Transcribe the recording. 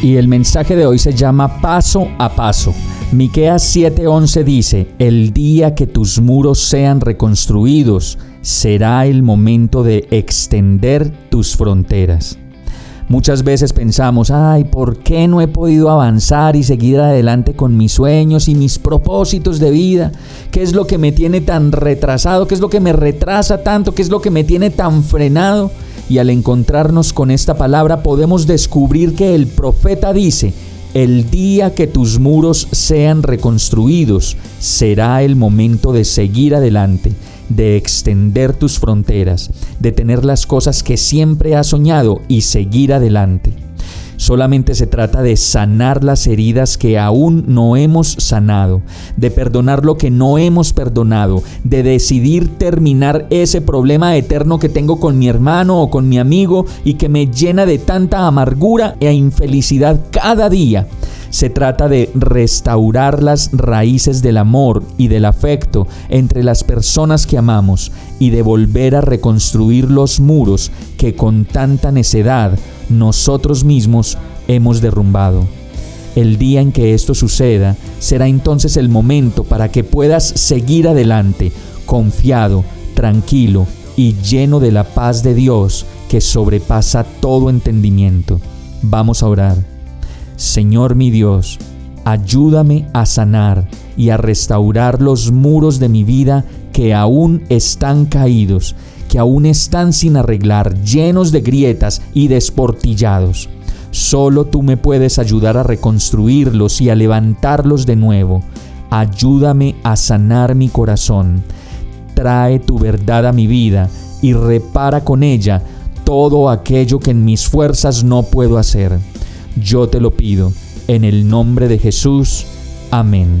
Y el mensaje de hoy se llama Paso a Paso. Miqueas 7:11 dice: "El día que tus muros sean reconstruidos, será el momento de extender tus fronteras." Muchas veces pensamos, ay, ¿por qué no he podido avanzar y seguir adelante con mis sueños y mis propósitos de vida? ¿Qué es lo que me tiene tan retrasado? ¿Qué es lo que me retrasa tanto? ¿Qué es lo que me tiene tan frenado? Y al encontrarnos con esta palabra podemos descubrir que el profeta dice, el día que tus muros sean reconstruidos será el momento de seguir adelante de extender tus fronteras, de tener las cosas que siempre has soñado y seguir adelante. Solamente se trata de sanar las heridas que aún no hemos sanado, de perdonar lo que no hemos perdonado, de decidir terminar ese problema eterno que tengo con mi hermano o con mi amigo y que me llena de tanta amargura e infelicidad cada día. Se trata de restaurar las raíces del amor y del afecto entre las personas que amamos y de volver a reconstruir los muros que con tanta necedad nosotros mismos hemos derrumbado. El día en que esto suceda será entonces el momento para que puedas seguir adelante, confiado, tranquilo y lleno de la paz de Dios que sobrepasa todo entendimiento. Vamos a orar. Señor mi Dios, ayúdame a sanar y a restaurar los muros de mi vida que aún están caídos, que aún están sin arreglar, llenos de grietas y desportillados. Solo tú me puedes ayudar a reconstruirlos y a levantarlos de nuevo. Ayúdame a sanar mi corazón. Trae tu verdad a mi vida y repara con ella todo aquello que en mis fuerzas no puedo hacer. Yo te lo pido, en el nombre de Jesús. Amén.